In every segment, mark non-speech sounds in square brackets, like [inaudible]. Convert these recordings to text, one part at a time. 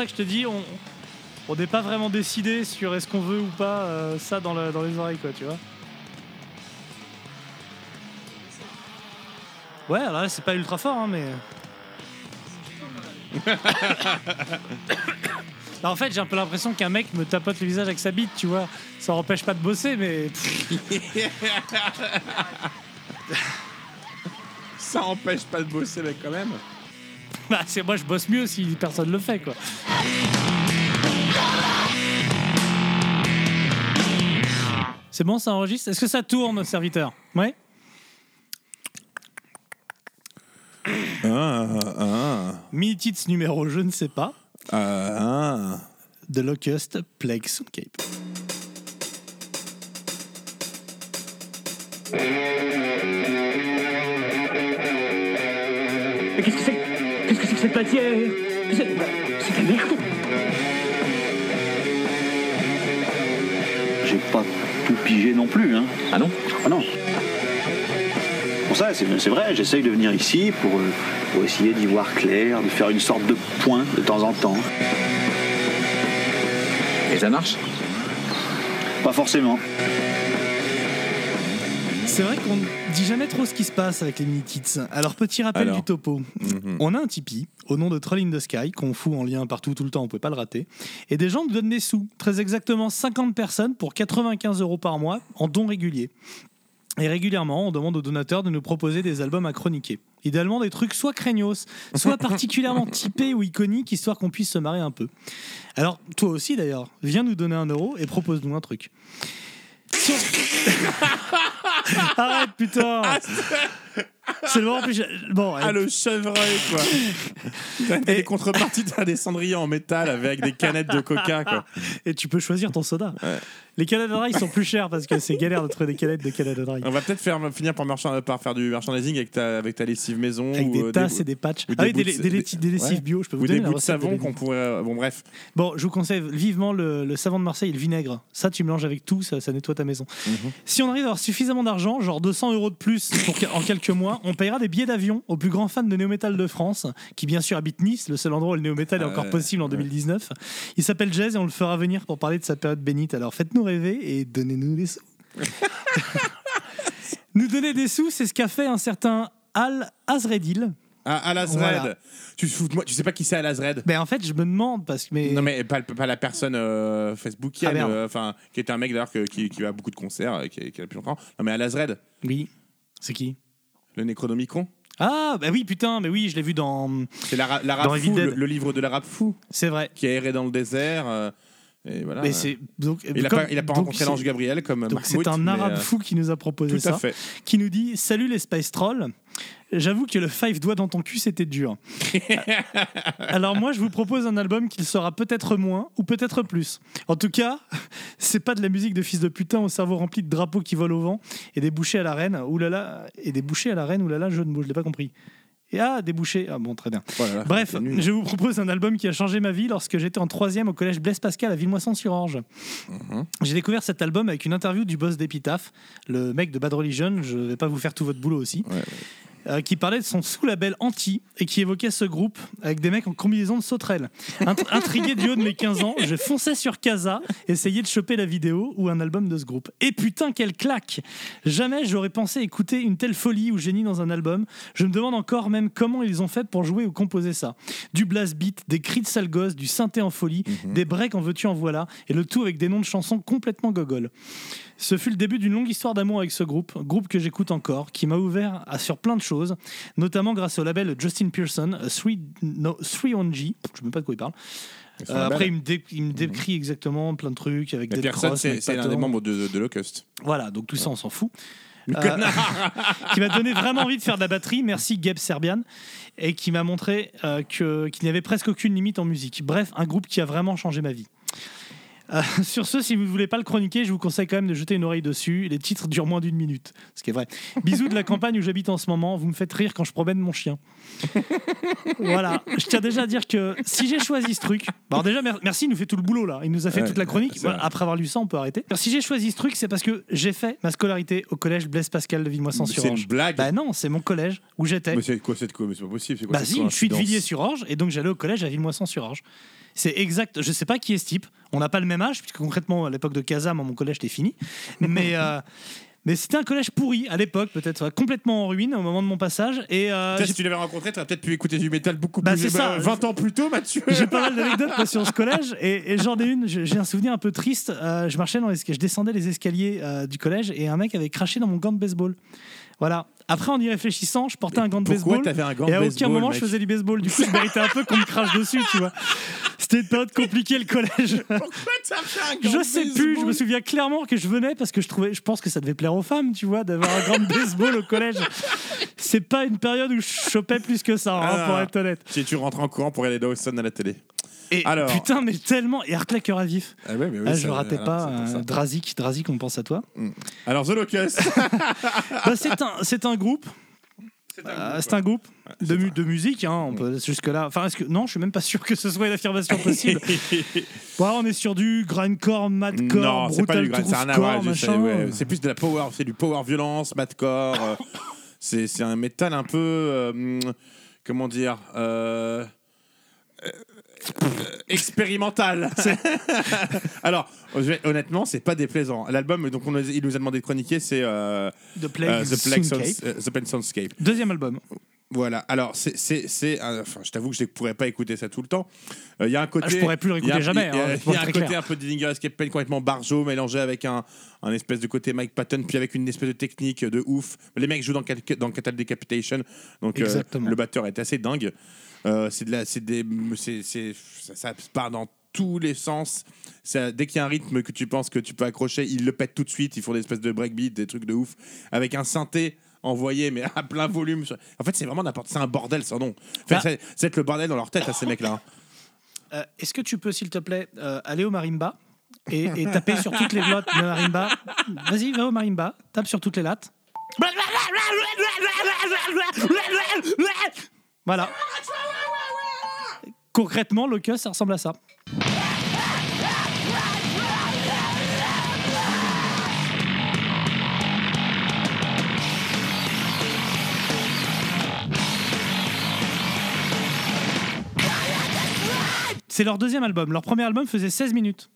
ça que je te dis, on on n'est pas vraiment décidé sur est-ce qu'on veut ou pas euh, ça dans, dans les oreilles, quoi, tu vois. Ouais, alors là, c'est pas ultra fort, hein, mais. [laughs] En fait, j'ai un peu l'impression qu'un mec me tapote le visage avec sa bite, tu vois. Ça empêche pas de bosser, mais. [laughs] Ça empêche pas de bosser, mais quand même. Bah, c'est moi, je bosse mieux si personne le fait, quoi. C'est bon, ça enregistre? Est-ce que ça tourne, serviteur? Ouais Ah, ah, Mini-tits numéro, je ne sais pas. ah, ah. The Locust Plague Cape. Matière C'est de la merde J'ai pas tout pigé non plus, hein. Ah non? Ah non. Pour ça, c'est c'est vrai, j'essaye de venir ici pour, euh, pour essayer d'y voir clair, de faire une sorte de point de temps en temps. Et ça marche? Pas forcément. C'est vrai qu'on dit jamais trop ce qui se passe avec les mini-tits. Alors, petit rappel Alors. du topo. Mhm. On a un Tipeee au nom de Troll in the Sky qu'on fout en lien partout tout le temps, on peut pas le rater. Et des gens nous donnent des sous, très exactement 50 personnes pour 95 euros par mois en dons réguliers. Et régulièrement, on demande aux donateurs de nous proposer des albums à chroniquer. Idéalement, des trucs soit craignos, soit [laughs] particulièrement typés ou iconiques, histoire qu'on puisse se marrer un peu. Alors, toi aussi d'ailleurs, viens nous donner un euro et propose-nous un truc. On- [laughs] [laughs] Arrête, putain [laughs] C'est le moment plus. Bon, Ah, le chevreuil, quoi. T'as Et- des contreparties, t'as des cendriers en métal avec des canettes de coca, quoi. [laughs] et tu peux choisir ton soda. Ouais. Les Canada Dry sont plus chers parce que c'est galère de trouver des canettes de Canada Dry. On va peut-être faire, finir par, marchand- par faire du merchandising avec ta, avec ta lessive maison. Avec ou, des euh, tasses et des patchs. ou Ah oui, des, de- des, laitis- des lessives ouais. bio. Je peux vous Ou donner des la bouts de savon des- qu'on pourrait. euh, Bon, bref. Bon, je vous conseille vivement le, le savon de Marseille et le vinaigre. Ça, tu mélanges avec tout, ça, ça nettoie ta maison. Mhm. Si on arrive à avoir suffisamment d'argent, genre 200 euros de plus pour que- en quelques mois, on payera des billets d'avion au plus grand fan de néo-metal de France, qui bien sûr habite Nice, le seul endroit où le néo-metal est encore Euh, possible en ouais. 2019. Il s'appelle Jazz et on le fera venir pour parler de sa période bénite. Alors faites-nous rêver et donnez-nous des sous. [laughs] Nous donner des sous, c'est ce qu'a fait un certain Al Azredil. Ah, Al Azred. Voilà. Tu, te fous de moi, tu sais pas qui c'est Al Azred? Ben en fait, je me demande parce que mais Non, mais pas, pas la personne euh, Facebookienne, Ah, euh, enfin, qui était un mec d'ailleurs qui, qui va à beaucoup de concerts, euh, qui, qui a depuis longtemps. Non, mais Al Azred, oui, c'est qui? Le Necronomicon. Ah bah oui putain, mais oui, je l'ai vu dans. C'est l'ara- l'arabe fou, le, le livre de l'arabe fou, C'est vrai. qui a erré dans le désert. Et voilà. Mais c'est donc. Il a comme- pas, il a pas rencontré l'ange Gabriel comme c'est un arabe euh, fou qui nous a proposé Tout ça, à fait. qui nous dit Salut les Space Trolls. J'avoue que le five doigts dans ton cul c'était dur. [laughs] Alors moi je vous propose un album qui le sera peut-être moins ou peut-être plus. En tout cas, c'est pas de la musique de fils de putain au cerveau rempli de drapeaux qui volent au vent et des bouchées à la reine. Oulala et des bouchées à la reine. Oulala, jeu de mots, je l'ai pas compris. Et ah, des bouchées. Ah bon, très bien. Voilà, Bref, je vous propose un album qui a changé ma vie lorsque j'étais en troisième au collège Blaise Pascal à Villemoisson-sur-Orge. Mhm. J'ai découvert cet album avec une interview du boss d'Epitaph, le mec de Bad Religion, je vais pas vous faire tout votre boulot aussi, Ouais, ouais. Euh, qui parlait de son sous-label Anti et qui évoquait ce groupe avec des mecs en combinaison de sauterelles. Int- [laughs] Intrigué du haut de mes 15 ans, je fonçais sur Casa, essayais de choper la vidéo ou un album de ce groupe. Et putain, quelle claque Jamais j'aurais pensé écouter une telle folie ou génie dans un album. Je me demande encore même comment ils ont fait pour jouer ou composer ça. Du blast beat, des cris de sale gosse, du synthé en folie, des breaks en veux-tu en voilà, et le tout avec des noms de chansons complètement gogol. Ce fut le début d'une longue histoire d'amour avec ce groupe, groupe que j'écoute encore, qui m'a ouvert à- sur plein de choses, notamment grâce au label Justin Pearson, 3 no, 3ONG, je ne sais même pas de quoi il parle. Euh, après, il me, dé- il me décrit exactement plein de trucs avec des crosses, c'est l'un des membres de, de Locust. Voilà, donc tout ça, on s'en fout. Le Euh, [laughs] qui m'a donné vraiment envie de faire de la batterie. Merci Gabe Serbian. Et qui m'a montré euh, que- qu'il n'y avait presque aucune limite en musique. Bref, un groupe qui a vraiment changé ma vie. Euh, [laughs] sur ce, si vous ne voulez pas le chroniquer, je vous conseille quand même de jeter une oreille dessus. Les titres durent moins d'une minute, ce qui est vrai. Bisous de la campagne où j'habite en ce moment. Vous me faites rire quand je promène mon chien. [laughs] voilà. Je tiens déjà à dire que si j'ai choisi ce truc, bon, alors déjà mer- merci, il nous fait tout le boulot là. Il nous a fait Ouais, toute la chronique. c'est après avoir lu ça, on peut arrêter. Alors, si j'ai choisi ce truc, c'est parce que j'ai fait ma scolarité au collège Blaise Pascal de C'est Villemoisson-sur-Orge. une blague. Bah non, c'est mon collège où j'étais. mais c'est quoi cette co- mais c'est pas possible. c'est quoi Bah si, je suis de Villiers-sur-Orge et donc j'allais au collège à Villemoisson-sur-Orge. C'est exact. Je sais pas qui est ce type. On n'a pas le même âge, puisque concrètement, à l'époque de moi, mon collège était fini. [laughs] Mais. euh, Mais c'était un collège pourri à l'époque, peut-être complètement en ruine au moment de mon passage. Et euh, si tu l'avais rencontré, tu aurais peut-être pu écouter du métal beaucoup Bah, plus c'est ça. 20 ans plus tôt, Mathieu. J'ai pas mal d'anecdotes sur ce collège et, et j'en ai une. J'ai un souvenir un peu triste. Euh, je marchais dans les, je descendais les escaliers euh, du collège et un mec avait craché dans mon gant de baseball. Voilà. Après, en y réfléchissant, je portais un gant de Pourquoi baseball. t'avais un gant Et à aucun moment mec je faisais du baseball. Du coup, je méritais un peu qu'on me crache dessus, tu vois. C'était une période compliquée le collège. Pourquoi t'as fait un gant Je sais plus, je me souviens clairement que je venais parce que je trouvais, je pense que ça devait plaire aux femmes, tu vois, d'avoir un gant de baseball au collège. C'est pas une période où je chopais plus que ça, hein, Ah. pour être honnête. Si tu rentres en courant pour regarder Dawson à la télé. Et Alors. putain, mais tellement. Et cœur à vif. Ah ouais, mais oui, Ah, je ratais voilà, pas. c'est euh, Drazik, Drazik, on pense à toi. Alors, The Locust. [laughs] Bah, c'est un, c'est un groupe. Euh, C'est un groupe de, mu- de musique, hein, on peut jusque là. Enfin, est-ce que non, je suis même pas sûr que ce soit une affirmation possible. [laughs] Bon, alors, on est sur du grindcore, madcore, non, c'est pas brutal du sais, machin. ouais. C'est plus de la power, c'est du power violence, madcore. euh, [laughs] c'est c'est un métal un peu. euh, hum, comment dire euh, euh, euh, expérimental. [laughs] Alors, vais- honnêtement, c'est pas déplaisant. L'album, donc on il nous a demandé de chroniquer, c'est euh, The Plague, euh, The Plague Soundscape. Sounds- euh, The Plague Soundscape. Deuxième album. Voilà. Alors, c'est, c'est, c'est, euh, enfin, je t'avoue que je ne pourrais pas écouter ça tout le temps. Euh, Il y a un côté. Ah, je pourrais plus le il y a- réécouter jamais, Il y a, hein, [laughs] y a un côté clair. un peu Dillinger Escape Plan complètement barjo mélangé avec un, un espèce de côté Mike Patton, puis avec une espèce de technique de ouf. Les mecs jouent dans, dans Catal Decapitation, donc euh, le batteur est assez dingue. Euh, c'est de la, c'est des, c'est, c'est, ça, ça part dans tous les sens. Ça- dès qu'il y a un rythme que tu penses que tu peux accrocher, ils le pètent tout de suite. Ils font des espèces de breakbeat, des trucs de ouf, avec un synthé envoyé mais à plein volume. En fait, c'est vraiment n'importe. C'est un bordel sans nom. Enfin, Bah. c'est, c'est être le bordel dans leur tête à ces mecs-là. hein. Euh, Est-ce que tu peux, s'il te plaît, euh, aller au marimba et, et taper sur toutes les notes de marimba? Vas-y, va au marimba, tape sur toutes les lattes. Voilà. Concrètement, Locust, ça ressemble à ça. C'est leur deuxième album. Leur premier album faisait 16 minutes.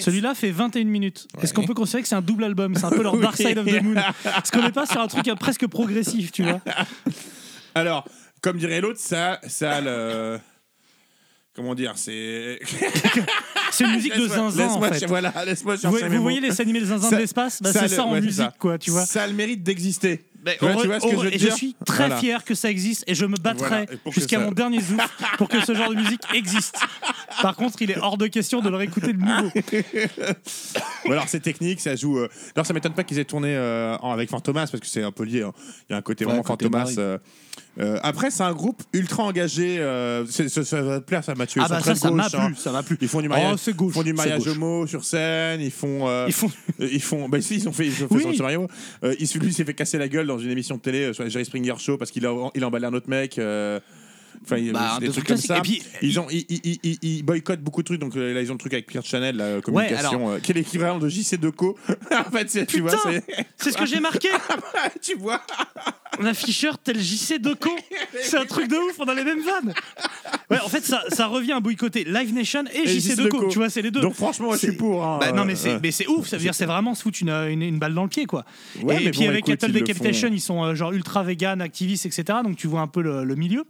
Celui-là fait 21 minutes. Est-ce qu'on peut considérer que c'est un double album? C'est un peu leur [laughs] Dark Side of the Moon. Est-ce qu'on n'est pas sur un truc presque progressif, tu vois [laughs] Alors, comme dirait l'autre, ça, ça le. Comment dire C'est. [laughs] C'est une musique de zinzin, en fait. Voilà, laisse-moi Vous, chercher vous mes voyez les animés de zinzin Ça- de l'espace bah, ça C'est ça en ouais, musique, ça. quoi, tu vois. Ça a le mérite d'exister. Tu vois- ce que je heureux- veux et dire je suis très Voilà. fier que ça existe et je me battrai Voilà, jusqu'à ça- mon dernier souffle pour que ce genre de musique existe. [laughs] Par contre, il est hors de question de le réécouter de nouveau. [laughs] Ou alors c'est technique, ça joue. euh, Alors ça m'étonne pas qu'ils aient tourné euh, en- avec Fantomas parce que c'est un peu lié. hein. Il y a un côté Ouais, vraiment côté Fantomas. Euh, euh, après, c'est un groupe ultra engagé. euh, c'est- ça, ça va te plaire, ça, Mathieu. Ils Ah bah sont ça, très ça m'a gauche, hein. plu, ça m'a plu. Ils font du Oh, mariage, gauche, ils font du mariage gauche. homo sur scène. Ils font. euh, Ils font euh, Ils font. Bah si, ils ont fait. Ils ont fait Oui. son sur Mario. Euh, il, lui s'est fait casser la gueule dans une émission de télé euh, sur la Jerry Springer Show parce qu'il a, il a emballé un autre mec. euh, Enfin, Bah, des de trucs trucs comme classiques. ça. Et puis, ils, ont, ils, ils- ils- ils boycottent beaucoup de trucs. Donc euh, là, ils ont le truc avec Pierre Chanel, la communication, euh, qui est l'équivalent de JC Deco. [laughs] en fait, c'est- tu vois, Putain c'est. C'est ce que j'ai marqué [laughs] tu vois. Un afficheur tel JC Deco C'est un truc de ouf, on a les mêmes vannes Ouais, en fait, ça, ça revient à boycotter Live Nation et, Et JC JC Deco, Deco. tu vois, c'est les deux. Donc franchement, je suis pour. hein, Bah, non, mais euh, c'est, euh. mais c'est ouf, ça veut dire c'est vraiment se foutre une, une, une balle dans le pied, quoi. Ouais, et puis avec Cattle Decapitation, ils sont genre ultra vegan, activistes, etc. Donc tu vois un peu le, le milieu.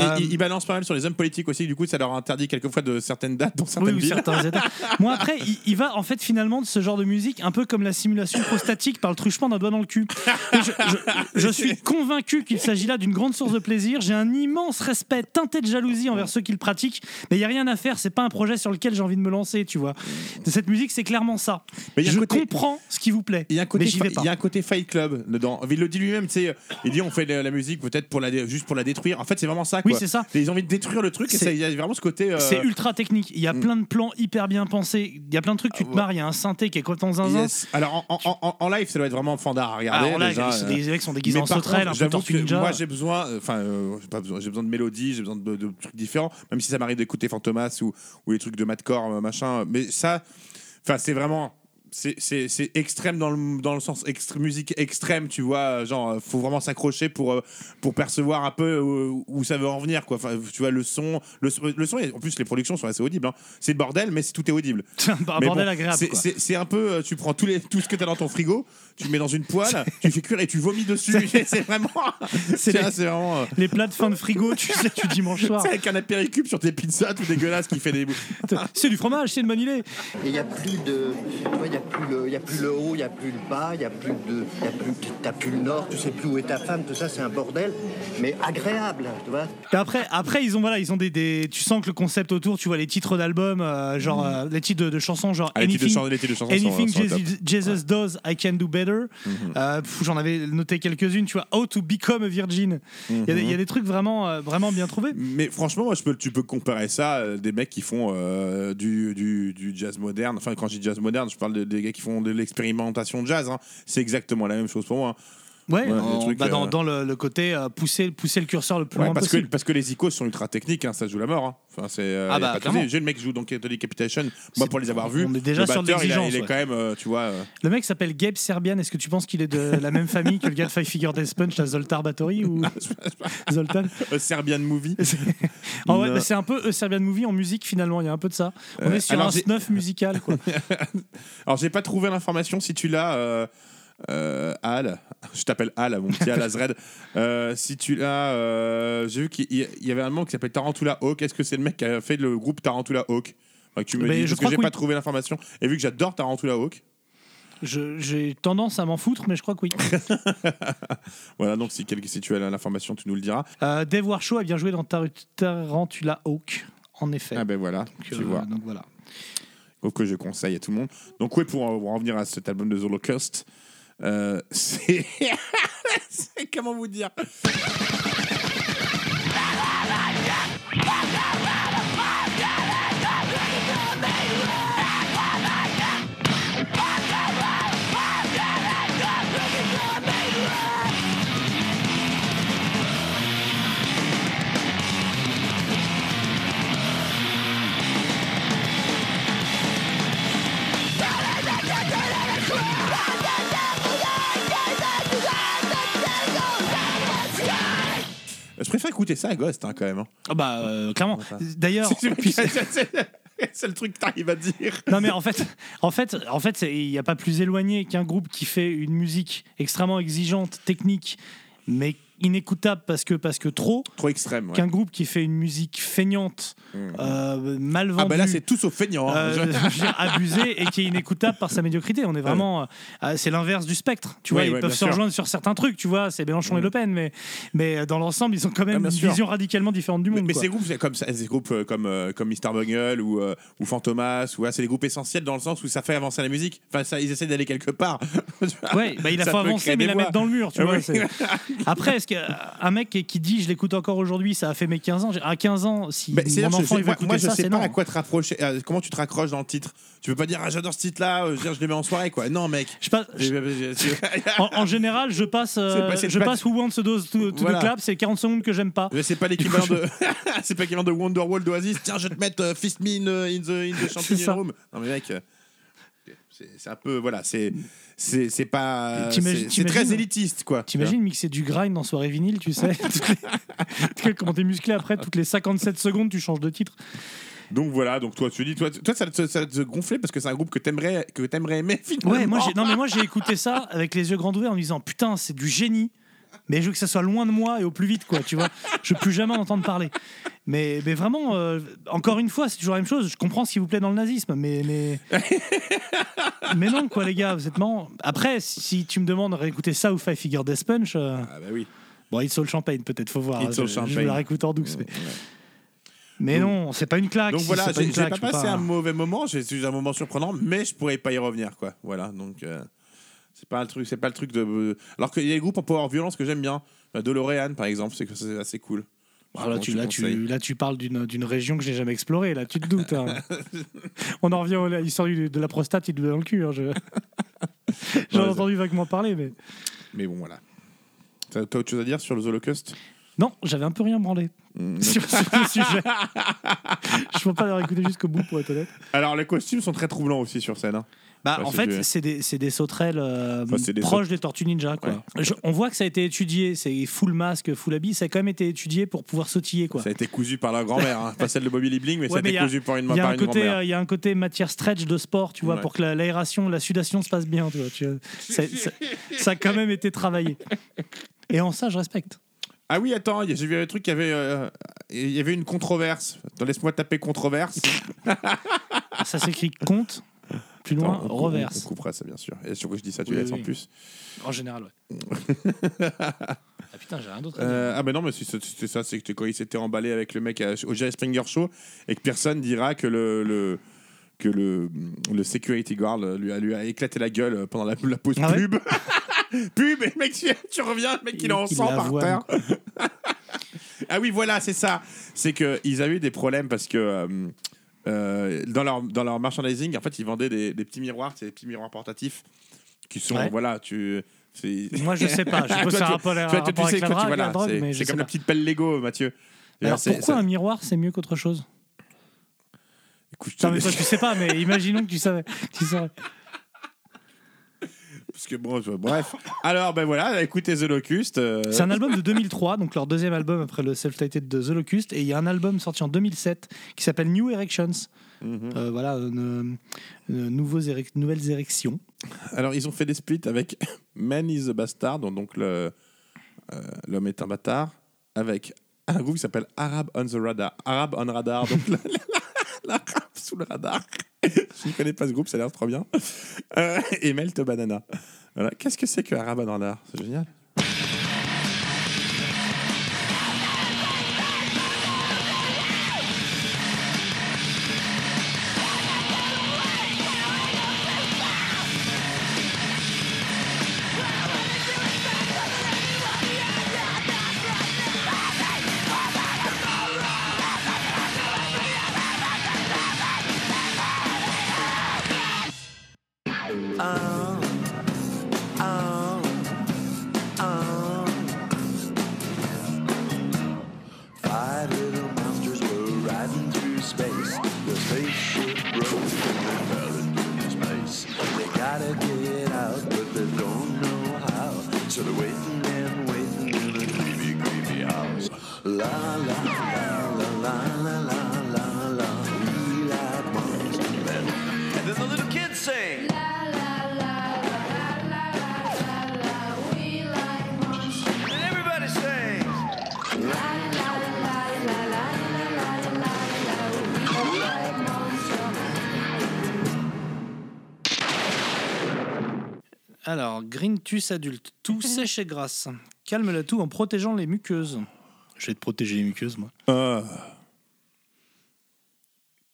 Euh, ils balancent pas mal sur les hommes politiques aussi. Du coup, ça leur interdit quelquefois de certaines dates dans certaines oui, villes. certains États. [laughs] Moi, après, il, il va en fait finalement de ce genre de musique, un peu comme la simulation prostatique par le truchement d'un doigt dans le cul. Je, je- je [laughs] suis convaincu qu'il s'agit là d'une grande source de plaisir. J'ai un immense respect teinté de jalousie envers ceux qui le pratiquent, mais il y a rien à faire. C'est pas un projet sur lequel j'ai envie de me lancer, tu vois. Cette musique, c'est clairement ça. Mais il je côté- comprends ce qui vous plaît, Il y a un côté, mais j'y vais pas. il y a un côté Fight Club dedans. Il le dit lui-même, tu sais. Il dit on fait la, la musique peut-être pour la juste pour la détruire. En fait, c'est vraiment ça. Oui, quoi. c'est ça. Ils ont envie de détruire le truc il y a vraiment ce côté. euh, C'est ultra technique. Il y a Mm. plein de plans hyper bien pensés. Il y a plein de trucs, tu te ouais. marres. Il y a un synthé qui est complètement zinzin. yes. Alors en, en- en- en live, ça doit être vraiment fandard à regarder. Alors là, déjà, les, euh. les mecs sont déguisés en sauterelle, contre, un peu j'avoue tortue que ninja. Moi, j'ai besoin, euh, enfin, j'ai pas besoin, j'ai besoin de mélodie, j'ai besoin de, de trucs différents, même si ça m'arrive d'écouter Fantomas ou, ou les trucs de Madcore, machin. Mais ça, enfin, c'est vraiment c'est- c'est c'est extrême dans le, dans le sens extré- musique extrême, tu vois. Genre, euh, faut vraiment s'accrocher pour, euh, pour percevoir un peu où, où ça veut en venir, quoi. Enfin, tu vois, le son, le, son- le en plus, les productions sont assez audibles. hein. C'est le bordel, mais c'est- tout est audible. C'est [laughs] un bordel bon, agréable. c'est- un peu, euh, tu prends tous les, tout ce que tu as dans ton frigo, tu le mets dans une poêle, [laughs] tu fais cuire et tu vomis dessus. c'est [laughs] vraiment. C'est vraiment. euh, Les plats de fin de frigo, tu sais, tu dimanche soir. c'est avec un apéricube sur tes pizzas tout dégueulasse qui fait des. C'est du fromage, c'est idée. Et il n'y a plus de. N'y a, plus le- il y a plus le haut, il n'y a plus le bas, il n'y a plus de. il y a plus, t'as plus le nord, tu sais plus où est ta femme, tout ça, c'est un bordel, mais agréable, tu vois. Après, après ils ont voilà, ils ont des, des- tu sens que le concept autour, tu vois les titres d'albums, euh, genre euh, les titres de, de chansons, genre Ah, les titres de Anything, chan- les titres de chansons Anything sont. Jesus, Does, I Can Do Better. Euh, pff, J'en avais noté quelques-unes, tu vois, How to Become a Virgin. Il y a des- il y, a des trucs vraiment, euh, vraiment bien trouvés. Mais franchement, moi, je peux, tu peux comparer ça à des mecs qui font euh, du, du, du jazz moderne. Enfin, quand je dis jazz moderne, je parle de- des gars qui font de l'expérimentation de jazz. hein. C'est exactement la même chose pour moi. hein. Ouais, Ouais, en- des trucs, bah, dans, euh, dans le, le côté euh, pousser, pousser le curseur le plus Ouais, loin parce, que, possible. parce que les icônes sont ultra techniques, hein, ça joue la mort. hein. Enfin, c'est, euh, Ah bah. J'ai le mec qui joue dans Catholic Decapitation. Moi, pour les avoir vus, on est déjà le sur batteur, il, a- il est ouais. quand même, euh, tu vois. euh, Le mec s'appelle Gabe Serbian. Est-ce que tu penses qu'il est de la même famille que le gars de Five Figure Death Punch, la Zoltar Bathory ou [laughs] Zoltan euh, Serbian Movie. [laughs] En vrai, Non. bah, c'est un peu Serbian Movie en musique finalement. Il y a un peu de ça. On Euh, est sur alors un snuff musical. Quoi. [laughs] Alors, j'ai pas trouvé l'information. Si tu l'as, euh, Al, je t'appelle Al, mon petit Al Azred. Euh, si tu l'as, euh, j'ai vu qu'il y avait un mot qui s'appelle Tarantula Hawk. Est-ce que c'est le mec qui a fait le groupe Tarantula Hawk? Enfin, que tu me Mais dis, je parce que j'ai que pas oui. trouvé l'information. Et vu que j'adore Tarantula Hawk, J'ai tendance à m'en foutre, mais je crois que oui. [laughs] voilà, donc si, quel- si tu as l'information, tu nous le diras. Euh, Dave Warshaw a bien joué dans Tar- Tarantula Hawk, en effet. Ah ben voilà, Donc, tu euh, vois. donc voilà. Donc que je conseille à tout le monde. Donc oui, pour pour en revenir à cet album de The Holocaust, euh, [laughs] c'est... Comment vous dire? Je préfère écouter ça à Ghost hein, quand même. hein. Ah bah, euh, clairement. D'ailleurs, [laughs] C'est puis- [laughs] c'est- c'est- c'est le truc que t'arrives à dire. non mais en fait, en fait, en fait, c'est- il n'y a pas plus éloigné qu'un groupe qui fait une musique extrêmement exigeante, technique, mais inécoutable parce que parce que trop, Trop extrême. ouais. qu'un groupe qui fait une musique feignante, euh, mal vendue. Ah bah là c'est tout sauf feignant. hein. euh, je [laughs] abusé et qui est inécoutable par sa médiocrité. On est vraiment, euh, c'est l'inverse du spectre. Tu vois, ils peuvent se rejoindre sur certains trucs. Tu vois, c'est Mélenchon et Le Pen, mais mais dans l'ensemble, ils ont quand Ah, même une sûr. vision radicalement différente du monde. mais ces groupes, c'est comme ces groupes comme comme Mr Bungle ou ou Fantomas, ou ah, c'est des groupes essentiels dans le sens où ça fait avancer la musique. Enfin, ça, ils essaient d'aller quelque part. [laughs] Ouais, bah, il a peut avancer, mais la mettre dans le mur, tu Ah vois. [laughs] Après, qu'un mec qui, dit je l'écoute encore aujourd'hui, ça a fait mes 15 ans À 15 ans, si Bah, mon enfant je- il moi, écouter moi, je ça, sais pas non. à quoi te rapprocher. euh, comment tu te raccroches dans le titre Tu peux pas dire ah, j'adore ce titre-là, euh, je je les mets en soirée quoi. Non mec. Je passe- en, en général, je passe, euh, pas- je pas- passe Who Wants to, to Voilà. the Clap, c'est 40 secondes que j'aime pas. Mais c'est pas l'équivalent de [laughs] c'est pas l'équivalent de Wonderwall d'Oasis. Tiens, je vais te mettre euh, Fist Me in, euh, in the, in the [laughs] Champagne ça. Room. Non mais mec, euh, c'est un peu voilà, c'est c'est c'est pas c'est très élitiste quoi. T'imagines mixer du grind en soirée vinyle, tu sais? [laughs] Les- [laughs] Comment t'es musclé après, toutes les 57 secondes, tu changes de titre. Donc voilà, donc toi tu dis toi, toi ça te, ça te gonfler parce que c'est un groupe que t'aimerais que t'aimerais aimer finalement. Ouais, moi non mais moi j'ai écouté ça avec les yeux grands ouverts en me disant putain c'est du génie, mais je veux que ça soit loin de moi et au plus vite quoi, tu vois. Je veux plus jamais en entendre parler. Mais, mais vraiment, euh, encore une fois, c'est toujours la même chose. Je comprends ce qui vous plaît dans le nazisme, mais mais [laughs] mais non quoi les gars, vous êtes marrants. Après, si tu me demandes de réécouter ça ou Five Figure Death Punch, euh, Ah bah oui. bon It's All Champagne peut-être, faut voir. It's je, All je Champagne. la réécoute en douce. Mais, Ouais. mais Donc- non, c'est pas une claque. Donc si, voilà, pas j'ai pas je passé pas- un mauvais moment, j'ai eu un moment surprenant, mais je pourrais pas y revenir quoi. Voilà, donc euh, c'est pas le truc, c'est pas le truc de. Alors qu'il y a des groupes en power violence que j'aime bien, Euh, DeLorean par exemple, c'est que c'est assez cool. Ah, là, tu, je là, tu, là, tu parles d'une d'une région que j'ai jamais explorée. Là, tu te doutes. hein. [laughs] On en revient à l'histoire de la prostate du doigt dans le cul. hein, je- [laughs] J'en ai Ouais, entendu vaguement parler, mais Mais bon voilà. T'as t'as autre chose à dire sur le Holocaust? Non, j'avais un peu rien branlé Mm. sur, sur le [laughs] sujet. je peux pas leur écouter jusqu'au bout pour être honnête. Alors, les costumes sont très troublants aussi sur scène. hein. Bah, Ouais, en fait, c'est des, sauterelles euh, Enfin, des proches des tortues ninja. Quoi. Ouais. Je- on voit que ça a été étudié, c'est full masque, full habit, ça a quand même été étudié pour pouvoir sautiller. Quoi. Ça a été cousu par la grand-mère, hein. pas celle de Bobby Liebling, mais ça a mais été a- cousu par une, par un une grand-mère. euh, il y a un côté matière stretch de sport, tu vois, Ouais. pour que la- l'aération, la sudation se passe bien. Tu vois, tu vois. [laughs] Ça, ça- ça a quand même été travaillé. Et en ça, je respecte. Ah oui, attends, j'ai vu un truc, il y avait, euh, il y avait une controverse. Attends, Laisse-moi taper controverse. [laughs] Ça s'écrit compte, plus loin, Attends, on- reverse. On coupera ça, bien sûr. Et sur que je dis ça, tu Oui, laisses en oui. plus. En général, ouais. [laughs] ah putain, j'ai rien d'autre à dire. Euh, ah ben non, mais c'est- c'était ça, c'est que quand il s'était emballé avec le mec à- au Jerry Springer Show et que personne dira que le, le que le, le security guard lui a, lui a éclaté la gueule pendant la, la pause Ah ouais pub. [laughs] pub, et mec, tu, tu reviens, le mec, il est en sang par terre. [laughs] ah oui, voilà, c'est ça. C'est qu'ils avaient eu des problèmes parce que euh, euh, dans, leur, dans leur merchandising, en fait, ils vendaient des, des petits miroirs, c'est des petits miroirs portatifs qui sont, Ouais. voilà, tu. [laughs] Moi, je sais pas. Je [laughs] suppose que ça a tu- sais la que tu- drague, voilà, la drogue, c'est- comme la petite pelle Lego, Mathieu. Alors pourquoi ça- un miroir c'est mieux qu'autre chose? Écoute, je te Non mais toi tu sais pas, mais imaginons que tu savais. Tu saurais. Parce que bon, je- bref. Alors, ben voilà, écoutez The Locust. euh, C'est un album de 2003, donc leur deuxième album après le self-titled de The Locust, et il y a un album sorti en 2007 qui s'appelle New Erections. mhm. Euh, voilà, une- une nouveaux érec- nouvelles érections. Alors, ils ont fait des splits avec [laughs] Man is a Bastard, dont donc le, euh, l'homme est un bâtard, avec un groupe qui s'appelle Arab on the Radar. Arab on Radar, donc la- la- la- l'arabe sous le radar. [laughs] Je ne connais pas ce groupe, ça a l'air trop bien. Euh, et Melt Banana. Voilà. Qu'est-ce que c'est que Arab on Radar C'est génial. Alors, Greentus adulte, tout [laughs] sèche et grasse. Calme la toux en protégeant les muqueuses. Je vais te protéger les muqueuses, moi. Ah.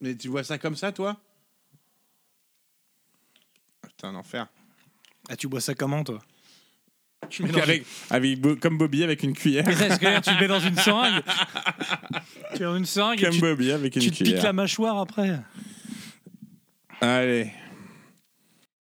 Mais tu vois ça comme ça, toi? Putain, un enfer. Ah, tu bois ça comment, toi? Tu mets dans Avec, avec Bo- comme Bobby avec une cuillère. une- Qu'est-ce que tu le mets dans une seringue? [laughs] Tu es dans une seringue et Comme tu, Bobby avec une tu te piques cuillère. la mâchoire après. Allez.